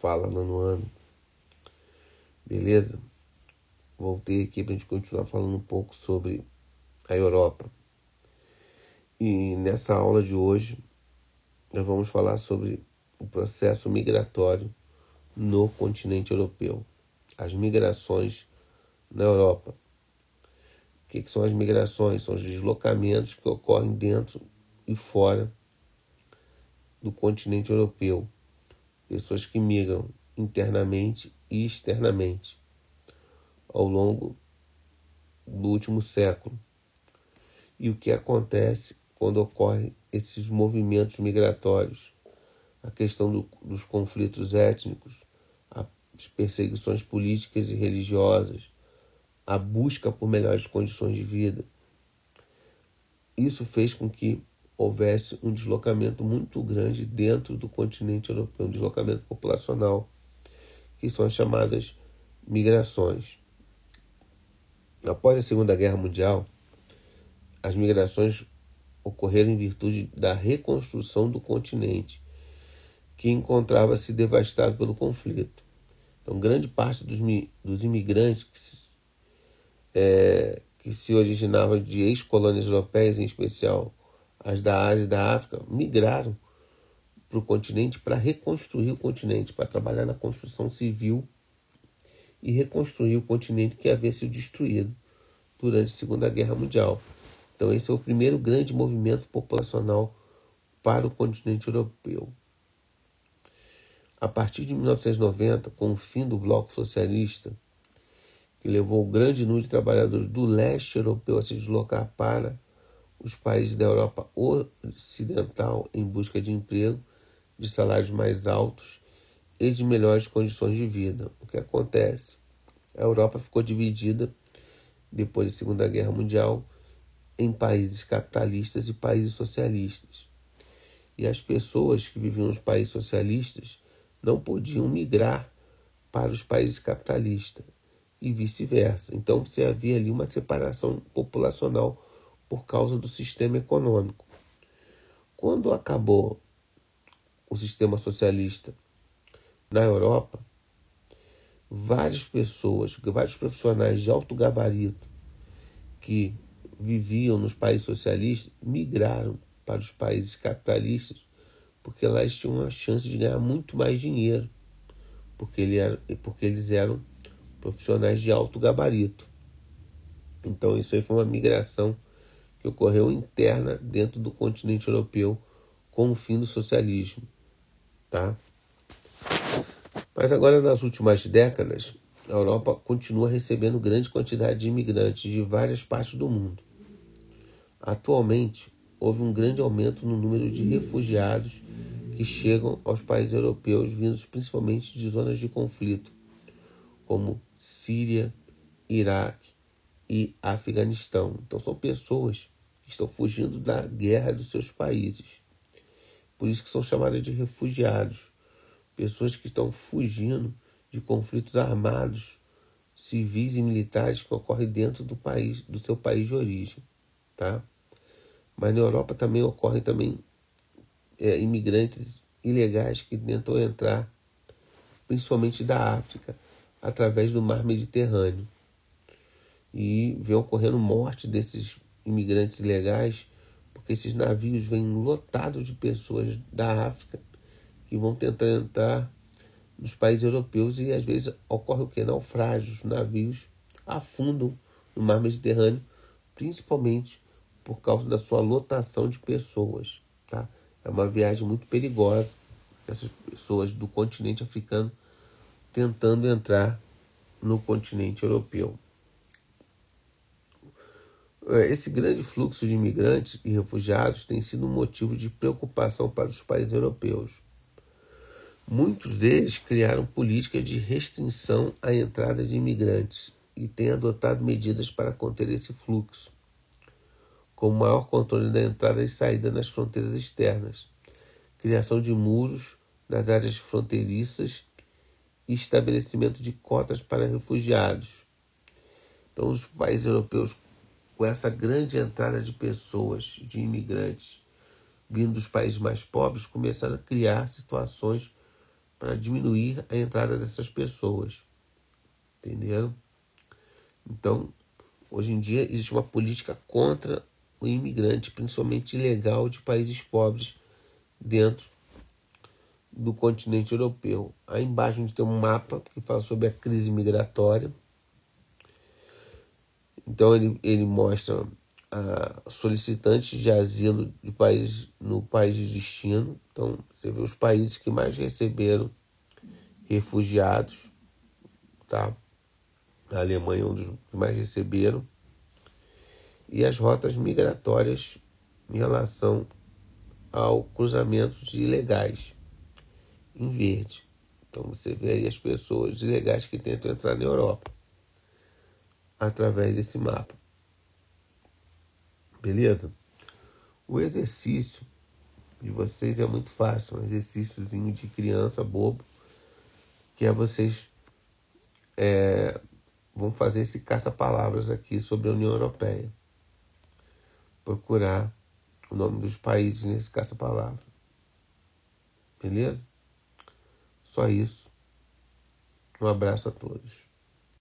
Fala Nono Ano. Beleza? Voltei aqui para a gente continuar falando um pouco sobre a Europa. E nessa aula de hoje, nós vamos falar sobre o processo migratório no continente europeu. As migrações na Europa. O que, que são as migrações? São os deslocamentos que ocorrem dentro e fora do continente europeu. Pessoas que migram internamente e externamente ao longo do último século. E o que acontece quando ocorrem esses movimentos migratórios? A questão do, dos conflitos étnicos, as perseguições políticas e religiosas, a busca por melhores condições de vida. Isso fez com que houvesse um deslocamento muito grande dentro do continente europeu, um deslocamento populacional, que são as chamadas migrações. Após a Segunda Guerra Mundial, as migrações ocorreram em virtude da reconstrução do continente, que encontrava-se devastado pelo conflito. Então, grande parte dos, dos imigrantes que se, é, que se originavam de ex-colônias europeias, em especial as da Ásia e da África, migraram para o continente para reconstruir o continente, para trabalhar na construção civil e reconstruir o continente que havia sido destruído durante a Segunda Guerra Mundial. Então, esse é o primeiro grande movimento populacional para o continente europeu. A partir de 1990, com o fim do Bloco Socialista, que levou o grande número de trabalhadores do leste europeu a se deslocar para os países da Europa Ocidental em busca de emprego, de salários mais altos e de melhores condições de vida. O que acontece? A Europa ficou dividida depois da Segunda Guerra Mundial em países capitalistas e países socialistas. E as pessoas que viviam nos países socialistas não podiam migrar para os países capitalistas e vice-versa. Então você havia ali uma separação populacional por causa do sistema econômico. Quando acabou o sistema socialista na Europa, várias pessoas, vários profissionais de alto gabarito que viviam nos países socialistas migraram para os países capitalistas porque lá eles tinham uma chance de ganhar muito mais dinheiro porque, ele era, porque eles eram profissionais de alto gabarito. Então isso aí foi uma migração que ocorreu interna dentro do continente europeu com o fim do socialismo, tá? Mas agora nas últimas décadas, a Europa continua recebendo grande quantidade de imigrantes de várias partes do mundo. Atualmente, houve um grande aumento no número de refugiados que chegam aos países europeus vindos principalmente de zonas de conflito, como Síria, Iraque, e Afeganistão. Então são pessoas que estão fugindo da guerra dos seus países. Por isso que são chamadas de refugiados. Pessoas que estão fugindo de conflitos armados, civis e militares que ocorrem dentro do país, do seu país de origem, tá? Mas na Europa também ocorrem também é, imigrantes ilegais que tentam entrar, principalmente da África, através do mar Mediterrâneo e vem ocorrendo morte desses imigrantes ilegais, porque esses navios vêm lotados de pessoas da África que vão tentar entrar nos países europeus e às vezes ocorre o que? Naufrágios, os navios afundam no mar Mediterrâneo, principalmente por causa da sua lotação de pessoas. Tá? É uma viagem muito perigosa. Essas pessoas do continente africano tentando entrar no continente europeu. É, esse grande fluxo de imigrantes e refugiados tem sido um motivo de preocupação para os países europeus. Muitos deles criaram políticas de restrição à entrada de imigrantes e têm adotado medidas para conter esse fluxo, como maior controle da entrada e saída nas fronteiras externas, criação de muros nas áreas fronteiriças e estabelecimento de cotas para refugiados. Então, os países europeus com essa grande entrada de pessoas, de imigrantes, vindo dos países mais pobres, começaram a criar situações para diminuir a entrada dessas pessoas. Entenderam? Então, hoje em dia existe uma política contra o imigrante, principalmente ilegal, de países pobres dentro do continente europeu. Aí embaixo a gente tem um mapa que fala sobre a crise migratória. Então ele, ele mostra a solicitantes de asilo de país, no país de destino. Então você vê os países que mais receberam refugiados, tá? A Alemanha é um dos que mais receberam. E as rotas migratórias em relação ao cruzamento de ilegais em verde. Então você vê aí as pessoas ilegais que tentam entrar na Europa através desse mapa. Beleza? O exercício de vocês é muito fácil, um exercíciozinho de criança bobo, que é vocês é, vão fazer esse caça-palavras aqui sobre a União Europeia. Procurar o nome dos países nesse caça-palavra. Beleza? Só isso. Um abraço a todos.